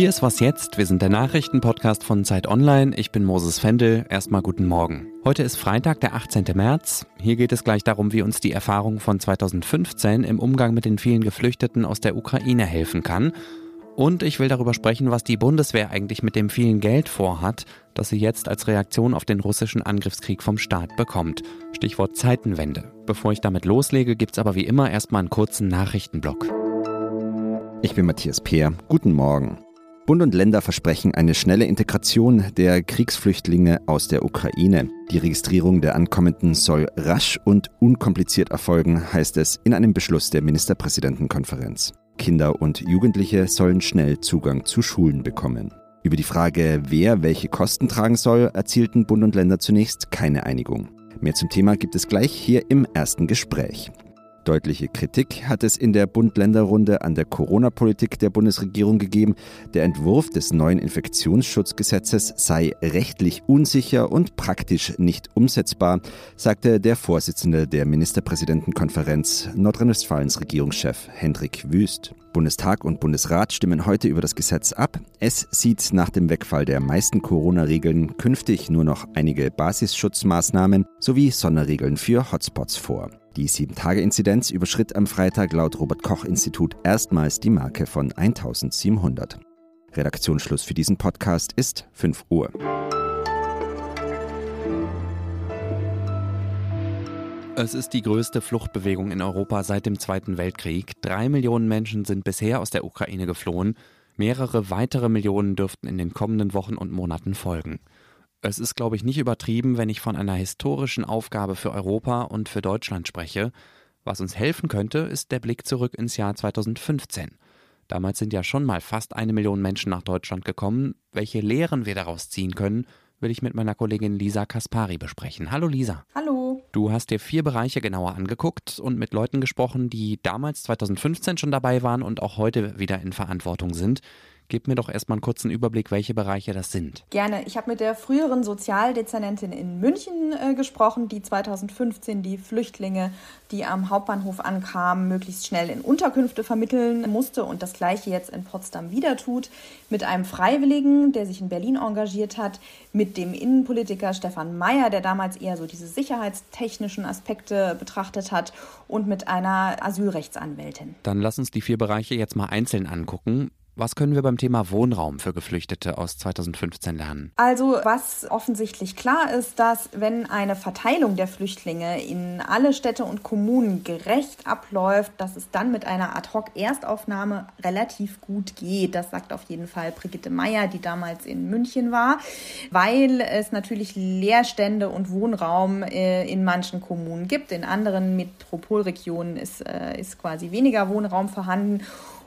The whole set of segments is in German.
Hier ist was jetzt. Wir sind der Nachrichtenpodcast von Zeit Online. Ich bin Moses Fendel. Erstmal guten Morgen. Heute ist Freitag, der 18. März. Hier geht es gleich darum, wie uns die Erfahrung von 2015 im Umgang mit den vielen Geflüchteten aus der Ukraine helfen kann. Und ich will darüber sprechen, was die Bundeswehr eigentlich mit dem vielen Geld vorhat, das sie jetzt als Reaktion auf den russischen Angriffskrieg vom Staat bekommt. Stichwort Zeitenwende. Bevor ich damit loslege, gibt's aber wie immer erstmal einen kurzen Nachrichtenblock. Ich bin Matthias Peer. Guten Morgen. Bund und Länder versprechen eine schnelle Integration der Kriegsflüchtlinge aus der Ukraine. Die Registrierung der Ankommenden soll rasch und unkompliziert erfolgen, heißt es in einem Beschluss der Ministerpräsidentenkonferenz. Kinder und Jugendliche sollen schnell Zugang zu Schulen bekommen. Über die Frage, wer welche Kosten tragen soll, erzielten Bund und Länder zunächst keine Einigung. Mehr zum Thema gibt es gleich hier im ersten Gespräch. Deutliche Kritik hat es in der Bund-Länder-Runde an der Corona-Politik der Bundesregierung gegeben. Der Entwurf des neuen Infektionsschutzgesetzes sei rechtlich unsicher und praktisch nicht umsetzbar, sagte der Vorsitzende der Ministerpräsidentenkonferenz Nordrhein-Westfalens Regierungschef Hendrik Wüst. Bundestag und Bundesrat stimmen heute über das Gesetz ab. Es sieht nach dem Wegfall der meisten Corona-Regeln künftig nur noch einige Basisschutzmaßnahmen sowie Sonderregeln für Hotspots vor. Die 7-Tage-Inzidenz überschritt am Freitag laut Robert-Koch-Institut erstmals die Marke von 1700. Redaktionsschluss für diesen Podcast ist 5 Uhr. Es ist die größte Fluchtbewegung in Europa seit dem Zweiten Weltkrieg. Drei Millionen Menschen sind bisher aus der Ukraine geflohen. Mehrere weitere Millionen dürften in den kommenden Wochen und Monaten folgen. Es ist, glaube ich, nicht übertrieben, wenn ich von einer historischen Aufgabe für Europa und für Deutschland spreche. Was uns helfen könnte, ist der Blick zurück ins Jahr 2015. Damals sind ja schon mal fast eine Million Menschen nach Deutschland gekommen. Welche Lehren wir daraus ziehen können, will ich mit meiner Kollegin Lisa Kaspari besprechen. Hallo Lisa. Hallo. Du hast dir vier Bereiche genauer angeguckt und mit Leuten gesprochen, die damals 2015 schon dabei waren und auch heute wieder in Verantwortung sind. Gib mir doch erstmal einen kurzen Überblick, welche Bereiche das sind. Gerne. Ich habe mit der früheren Sozialdezernentin in München äh, gesprochen, die 2015 die Flüchtlinge, die am Hauptbahnhof ankamen, möglichst schnell in Unterkünfte vermitteln musste und das gleiche jetzt in Potsdam wieder tut. Mit einem Freiwilligen, der sich in Berlin engagiert hat, mit dem Innenpolitiker Stefan Mayer, der damals eher so diese sicherheitstechnischen Aspekte betrachtet hat und mit einer Asylrechtsanwältin. Dann lass uns die vier Bereiche jetzt mal einzeln angucken. Was können wir beim Thema Wohnraum für Geflüchtete aus 2015 lernen? Also was offensichtlich klar ist, dass wenn eine Verteilung der Flüchtlinge in alle Städte und Kommunen gerecht abläuft, dass es dann mit einer Ad-hoc-Erstaufnahme relativ gut geht. Das sagt auf jeden Fall Brigitte Meyer, die damals in München war, weil es natürlich Leerstände und Wohnraum äh, in manchen Kommunen gibt. In anderen Metropolregionen ist, äh, ist quasi weniger Wohnraum vorhanden.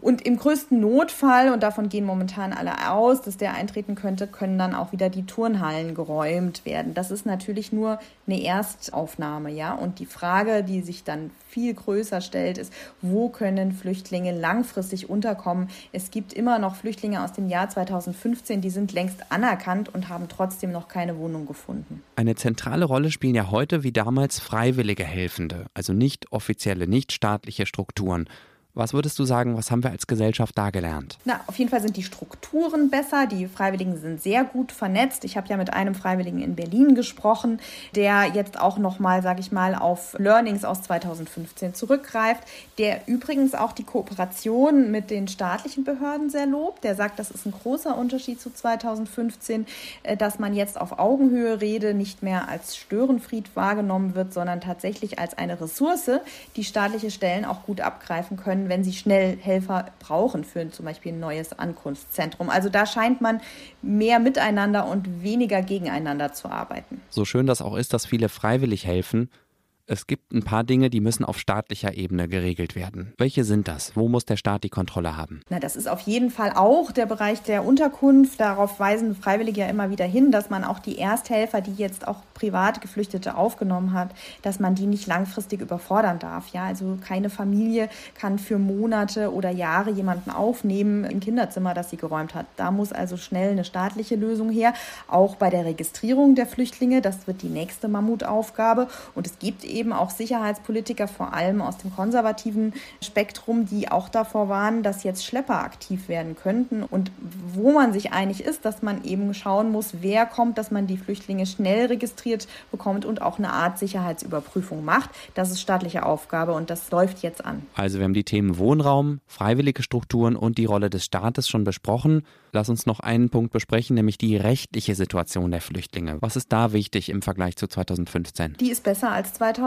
Und im größten Notfall, und davon gehen momentan alle aus, dass der eintreten könnte, können dann auch wieder die Turnhallen geräumt werden. Das ist natürlich nur eine Erstaufnahme, ja. Und die Frage, die sich dann viel größer stellt, ist, wo können Flüchtlinge langfristig unterkommen? Es gibt immer noch Flüchtlinge aus dem Jahr 2015, die sind längst anerkannt und haben trotzdem noch keine Wohnung gefunden. Eine zentrale Rolle spielen ja heute wie damals freiwillige Helfende, also nicht offizielle, nicht staatliche Strukturen. Was würdest du sagen, was haben wir als Gesellschaft da gelernt? Na, auf jeden Fall sind die Strukturen besser. Die Freiwilligen sind sehr gut vernetzt. Ich habe ja mit einem Freiwilligen in Berlin gesprochen, der jetzt auch nochmal, sage ich mal, auf Learnings aus 2015 zurückgreift, der übrigens auch die Kooperation mit den staatlichen Behörden sehr lobt. Der sagt, das ist ein großer Unterschied zu 2015, äh, dass man jetzt auf Augenhöhe rede, nicht mehr als Störenfried wahrgenommen wird, sondern tatsächlich als eine Ressource, die staatliche Stellen auch gut abgreifen können können, wenn sie schnell Helfer brauchen für zum Beispiel ein neues Ankunftszentrum. Also da scheint man mehr miteinander und weniger gegeneinander zu arbeiten. So schön das auch ist, dass viele freiwillig helfen, es gibt ein paar Dinge, die müssen auf staatlicher Ebene geregelt werden. Welche sind das? Wo muss der Staat die Kontrolle haben? Na, das ist auf jeden Fall auch der Bereich der Unterkunft. Darauf weisen Freiwillige ja immer wieder hin, dass man auch die Ersthelfer, die jetzt auch privat Geflüchtete aufgenommen hat, dass man die nicht langfristig überfordern darf. Ja, also keine Familie kann für Monate oder Jahre jemanden aufnehmen im Kinderzimmer, das sie geräumt hat. Da muss also schnell eine staatliche Lösung her. Auch bei der Registrierung der Flüchtlinge, das wird die nächste Mammutaufgabe. Und es gibt eben eben auch Sicherheitspolitiker, vor allem aus dem konservativen Spektrum, die auch davor warnen, dass jetzt Schlepper aktiv werden könnten. Und wo man sich einig ist, dass man eben schauen muss, wer kommt, dass man die Flüchtlinge schnell registriert bekommt und auch eine Art Sicherheitsüberprüfung macht. Das ist staatliche Aufgabe und das läuft jetzt an. Also wir haben die Themen Wohnraum, freiwillige Strukturen und die Rolle des Staates schon besprochen. Lass uns noch einen Punkt besprechen, nämlich die rechtliche Situation der Flüchtlinge. Was ist da wichtig im Vergleich zu 2015? Die ist besser als 2015,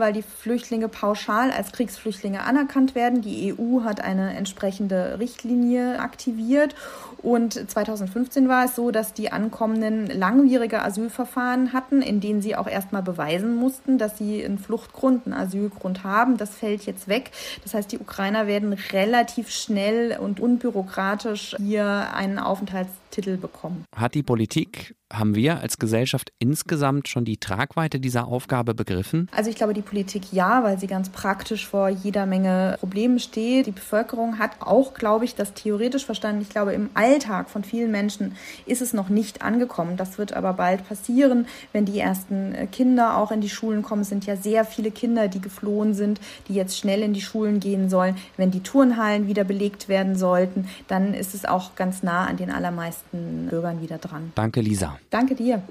weil die Flüchtlinge pauschal als Kriegsflüchtlinge anerkannt werden. Die EU hat eine entsprechende Richtlinie aktiviert und 2015 war es so, dass die Ankommenden langwierige Asylverfahren hatten, in denen sie auch erstmal beweisen mussten, dass sie einen Fluchtgrund, einen Asylgrund haben. Das fällt jetzt weg. Das heißt, die Ukrainer werden relativ schnell und unbürokratisch hier einen Aufenthaltstitel bekommen. Hat die Politik haben wir als Gesellschaft insgesamt schon die Tragweite dieser Aufgabe begriffen? Also ich glaube, die Politik ja, weil sie ganz praktisch vor jeder Menge Problemen steht. Die Bevölkerung hat auch, glaube ich, das theoretisch verstanden. Ich glaube, im Alltag von vielen Menschen ist es noch nicht angekommen. Das wird aber bald passieren, wenn die ersten äh, Kinder auch in die Schulen kommen. Es sind ja sehr viele Kinder, die geflohen sind, die jetzt schnell in die Schulen gehen sollen. Wenn die Turnhallen wieder belegt werden sollten, dann ist es auch ganz nah an den allermeisten Bürgern wieder dran. Danke, Lisa. Danke dir.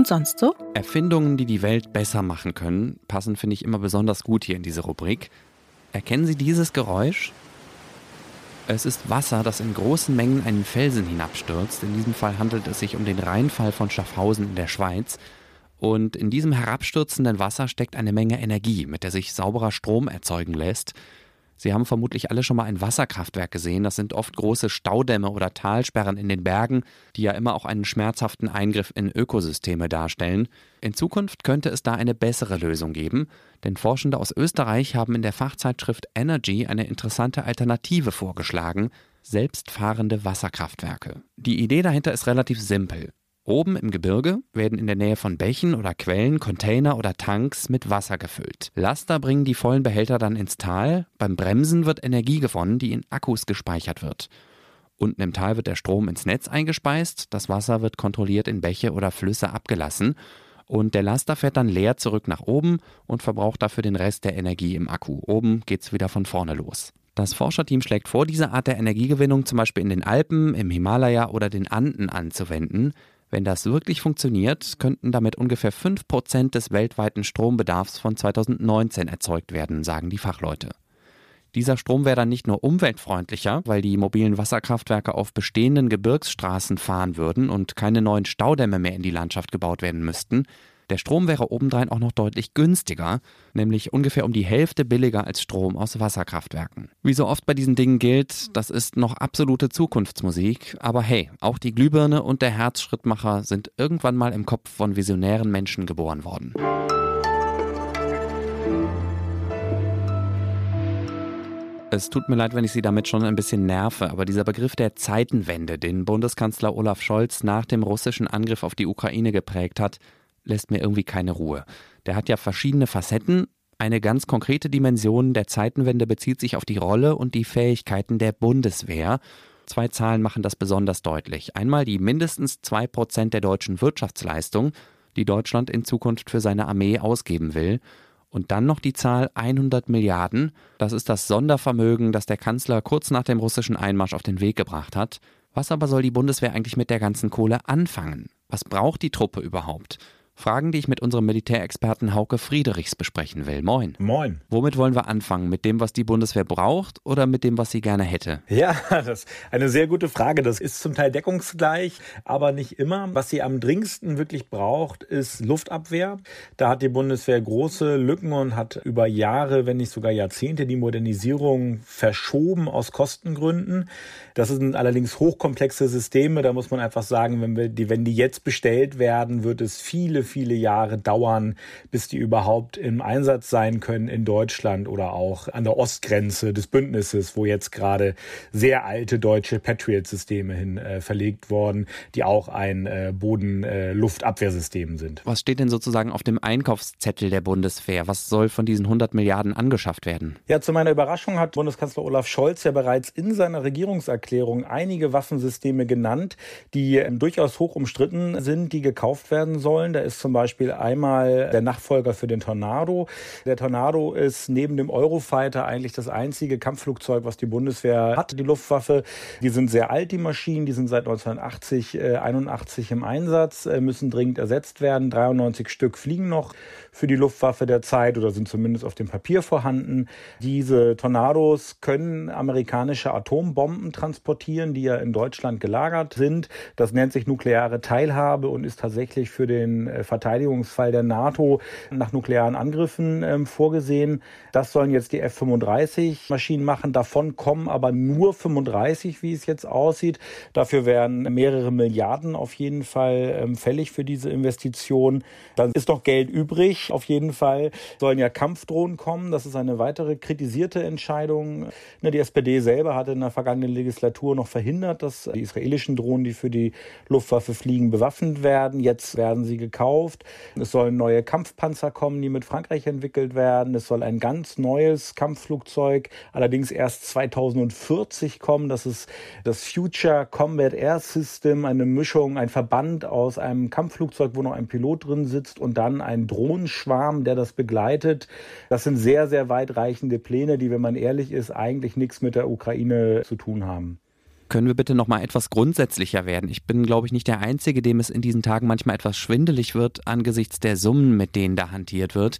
Und sonst so? Erfindungen, die die Welt besser machen können, passen, finde ich, immer besonders gut hier in diese Rubrik. Erkennen Sie dieses Geräusch? Es ist Wasser, das in großen Mengen einen Felsen hinabstürzt. In diesem Fall handelt es sich um den Rheinfall von Schaffhausen in der Schweiz. Und in diesem herabstürzenden Wasser steckt eine Menge Energie, mit der sich sauberer Strom erzeugen lässt. Sie haben vermutlich alle schon mal ein Wasserkraftwerk gesehen. Das sind oft große Staudämme oder Talsperren in den Bergen, die ja immer auch einen schmerzhaften Eingriff in Ökosysteme darstellen. In Zukunft könnte es da eine bessere Lösung geben, denn Forschende aus Österreich haben in der Fachzeitschrift Energy eine interessante Alternative vorgeschlagen, selbstfahrende Wasserkraftwerke. Die Idee dahinter ist relativ simpel. Oben im Gebirge werden in der Nähe von Bächen oder Quellen Container oder Tanks mit Wasser gefüllt. Laster bringen die vollen Behälter dann ins Tal. Beim Bremsen wird Energie gewonnen, die in Akkus gespeichert wird. Unten im Tal wird der Strom ins Netz eingespeist, das Wasser wird kontrolliert in Bäche oder Flüsse abgelassen und der Laster fährt dann leer zurück nach oben und verbraucht dafür den Rest der Energie im Akku. Oben geht's wieder von vorne los. Das Forscherteam schlägt vor, diese Art der Energiegewinnung zum Beispiel in den Alpen, im Himalaya oder den Anden anzuwenden. Wenn das wirklich funktioniert, könnten damit ungefähr 5% des weltweiten Strombedarfs von 2019 erzeugt werden, sagen die Fachleute. Dieser Strom wäre dann nicht nur umweltfreundlicher, weil die mobilen Wasserkraftwerke auf bestehenden Gebirgsstraßen fahren würden und keine neuen Staudämme mehr in die Landschaft gebaut werden müssten, der Strom wäre obendrein auch noch deutlich günstiger, nämlich ungefähr um die Hälfte billiger als Strom aus Wasserkraftwerken. Wie so oft bei diesen Dingen gilt, das ist noch absolute Zukunftsmusik, aber hey, auch die Glühbirne und der Herzschrittmacher sind irgendwann mal im Kopf von visionären Menschen geboren worden. Es tut mir leid, wenn ich Sie damit schon ein bisschen nerve, aber dieser Begriff der Zeitenwende, den Bundeskanzler Olaf Scholz nach dem russischen Angriff auf die Ukraine geprägt hat, lässt mir irgendwie keine Ruhe. Der hat ja verschiedene Facetten. Eine ganz konkrete Dimension der Zeitenwende bezieht sich auf die Rolle und die Fähigkeiten der Bundeswehr. Zwei Zahlen machen das besonders deutlich. Einmal die mindestens zwei Prozent der deutschen Wirtschaftsleistung, die Deutschland in Zukunft für seine Armee ausgeben will. Und dann noch die Zahl 100 Milliarden. Das ist das Sondervermögen, das der Kanzler kurz nach dem russischen Einmarsch auf den Weg gebracht hat. Was aber soll die Bundeswehr eigentlich mit der ganzen Kohle anfangen? Was braucht die Truppe überhaupt? Fragen, die ich mit unserem Militärexperten Hauke Friedrichs besprechen will. Moin. Moin. Womit wollen wir anfangen? Mit dem, was die Bundeswehr braucht oder mit dem, was sie gerne hätte? Ja, das ist eine sehr gute Frage. Das ist zum Teil deckungsgleich, aber nicht immer. Was sie am dringendsten wirklich braucht, ist Luftabwehr. Da hat die Bundeswehr große Lücken und hat über Jahre, wenn nicht sogar Jahrzehnte, die Modernisierung verschoben aus Kostengründen. Das sind allerdings hochkomplexe Systeme. Da muss man einfach sagen, wenn, wir die, wenn die jetzt bestellt werden, wird es viele, viele Jahre dauern, bis die überhaupt im Einsatz sein können in Deutschland oder auch an der Ostgrenze des Bündnisses, wo jetzt gerade sehr alte deutsche Patriot-Systeme hin äh, verlegt worden, die auch ein äh, Boden-Luftabwehrsystem äh, sind. Was steht denn sozusagen auf dem Einkaufszettel der Bundeswehr? Was soll von diesen 100 Milliarden angeschafft werden? Ja, zu meiner Überraschung hat Bundeskanzler Olaf Scholz ja bereits in seiner Regierungserklärung einige Waffensysteme genannt, die ähm, durchaus hoch umstritten sind, die gekauft werden sollen. Da ist zum Beispiel einmal der Nachfolger für den Tornado. Der Tornado ist neben dem Eurofighter eigentlich das einzige Kampfflugzeug, was die Bundeswehr hat, die Luftwaffe. Die sind sehr alt, die Maschinen, die sind seit 1980, äh, 81 im Einsatz, äh, müssen dringend ersetzt werden. 93 Stück fliegen noch für die Luftwaffe der Zeit oder sind zumindest auf dem Papier vorhanden. Diese Tornados können amerikanische Atombomben transportieren, die ja in Deutschland gelagert sind. Das nennt sich nukleare Teilhabe und ist tatsächlich für den äh, Verteidigungsfall der NATO nach nuklearen Angriffen ähm, vorgesehen. Das sollen jetzt die F-35 Maschinen machen. Davon kommen aber nur 35, wie es jetzt aussieht. Dafür werden mehrere Milliarden auf jeden Fall ähm, fällig für diese Investition. Dann ist noch Geld übrig. Auf jeden Fall sollen ja Kampfdrohnen kommen. Das ist eine weitere kritisierte Entscheidung. Die SPD selber hatte in der vergangenen Legislatur noch verhindert, dass die israelischen Drohnen, die für die Luftwaffe fliegen, bewaffnet werden. Jetzt werden sie gekauft. Es sollen neue Kampfpanzer kommen, die mit Frankreich entwickelt werden. Es soll ein ganz neues Kampfflugzeug, allerdings erst 2040 kommen. Das ist das Future Combat Air System, eine Mischung, ein Verband aus einem Kampfflugzeug, wo noch ein Pilot drin sitzt und dann ein Drohnenschwarm, der das begleitet. Das sind sehr, sehr weitreichende Pläne, die, wenn man ehrlich ist, eigentlich nichts mit der Ukraine zu tun haben. Können wir bitte noch mal etwas grundsätzlicher werden? Ich bin, glaube ich, nicht der Einzige, dem es in diesen Tagen manchmal etwas schwindelig wird angesichts der Summen, mit denen da hantiert wird.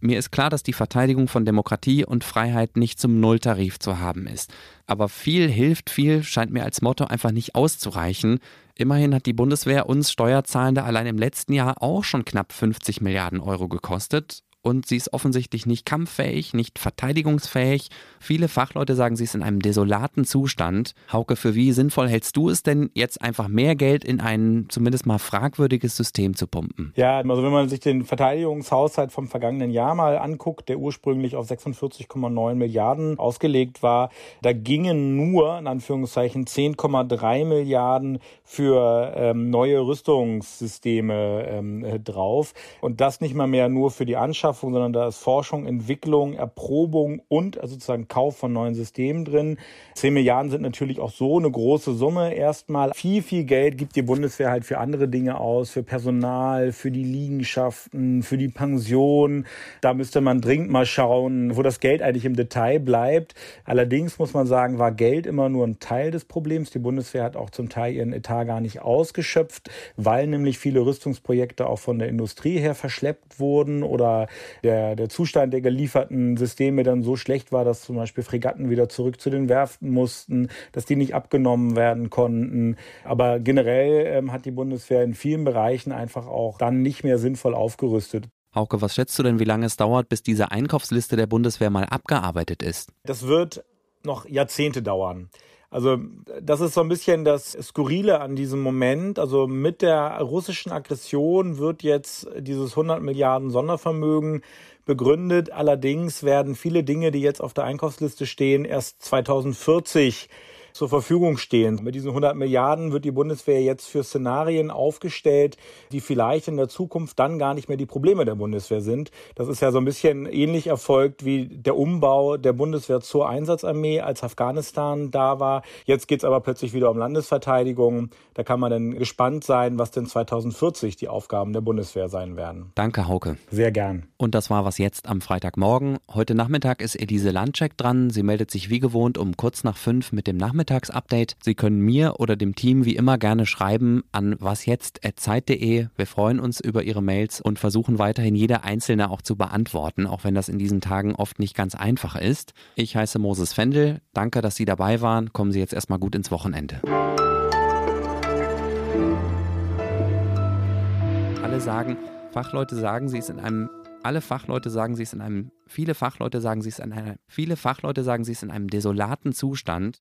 Mir ist klar, dass die Verteidigung von Demokratie und Freiheit nicht zum Nulltarif zu haben ist. Aber viel hilft viel scheint mir als Motto einfach nicht auszureichen. Immerhin hat die Bundeswehr uns Steuerzahlende allein im letzten Jahr auch schon knapp 50 Milliarden Euro gekostet und sie ist offensichtlich nicht kampffähig, nicht verteidigungsfähig. Viele Fachleute sagen, sie ist in einem desolaten Zustand. Hauke, für wie sinnvoll hältst du es denn, jetzt einfach mehr Geld in ein zumindest mal fragwürdiges System zu pumpen? Ja, also wenn man sich den Verteidigungshaushalt vom vergangenen Jahr mal anguckt, der ursprünglich auf 46,9 Milliarden ausgelegt war, da gingen nur, in Anführungszeichen, 10,3 Milliarden für ähm, neue Rüstungssysteme ähm, drauf. Und das nicht mal mehr nur für die Anschaffung Anschaffung, sondern da ist Forschung, Entwicklung, Erprobung und also sozusagen Kauf von neuen Systemen drin. 10 Milliarden sind natürlich auch so eine große Summe. Erstmal viel, viel Geld gibt die Bundeswehr halt für andere Dinge aus, für Personal, für die Liegenschaften, für die Pension. Da müsste man dringend mal schauen, wo das Geld eigentlich im Detail bleibt. Allerdings muss man sagen, war Geld immer nur ein Teil des Problems. Die Bundeswehr hat auch zum Teil ihren Etat gar nicht ausgeschöpft, weil nämlich viele Rüstungsprojekte auch von der Industrie her verschleppt wurden oder der, der Zustand der gelieferten Systeme dann so schlecht war, dass zum Beispiel Fregatten wieder zurück zu den Werften mussten, dass die nicht abgenommen werden konnten. Aber generell ähm, hat die Bundeswehr in vielen Bereichen einfach auch dann nicht mehr sinnvoll aufgerüstet. Hauke, was schätzt du denn, wie lange es dauert, bis diese Einkaufsliste der Bundeswehr mal abgearbeitet ist? Das wird noch Jahrzehnte dauern. Also das ist so ein bisschen das Skurrile an diesem Moment. Also mit der russischen Aggression wird jetzt dieses 100 Milliarden Sondervermögen begründet. Allerdings werden viele Dinge, die jetzt auf der Einkaufsliste stehen, erst 2040 zur Verfügung stehen. Mit diesen 100 Milliarden wird die Bundeswehr jetzt für Szenarien aufgestellt, die vielleicht in der Zukunft dann gar nicht mehr die Probleme der Bundeswehr sind. Das ist ja so ein bisschen ähnlich erfolgt wie der Umbau der Bundeswehr zur Einsatzarmee, als Afghanistan da war. Jetzt geht es aber plötzlich wieder um Landesverteidigung. Da kann man dann gespannt sein, was denn 2040 die Aufgaben der Bundeswehr sein werden. Danke, Hauke. Sehr gern. Und das war was jetzt am Freitagmorgen. Heute Nachmittag ist Elise Landcheck dran. Sie meldet sich wie gewohnt um kurz nach fünf mit dem Nachmittag Nachmittagsupdate. Sie können mir oder dem Team wie immer gerne schreiben an wasjetzt.zeit.de. Wir freuen uns über Ihre Mails und versuchen weiterhin jede einzelne auch zu beantworten, auch wenn das in diesen Tagen oft nicht ganz einfach ist. Ich heiße Moses Fendel. Danke, dass Sie dabei waren. Kommen Sie jetzt erstmal gut ins Wochenende. Alle sagen, Fachleute sagen, sie ist in einem alle Fachleute sagen, sie ist in einem, viele Fachleute sagen, sie ist in einer, viele Fachleute sagen, sie ist in einem desolaten Zustand.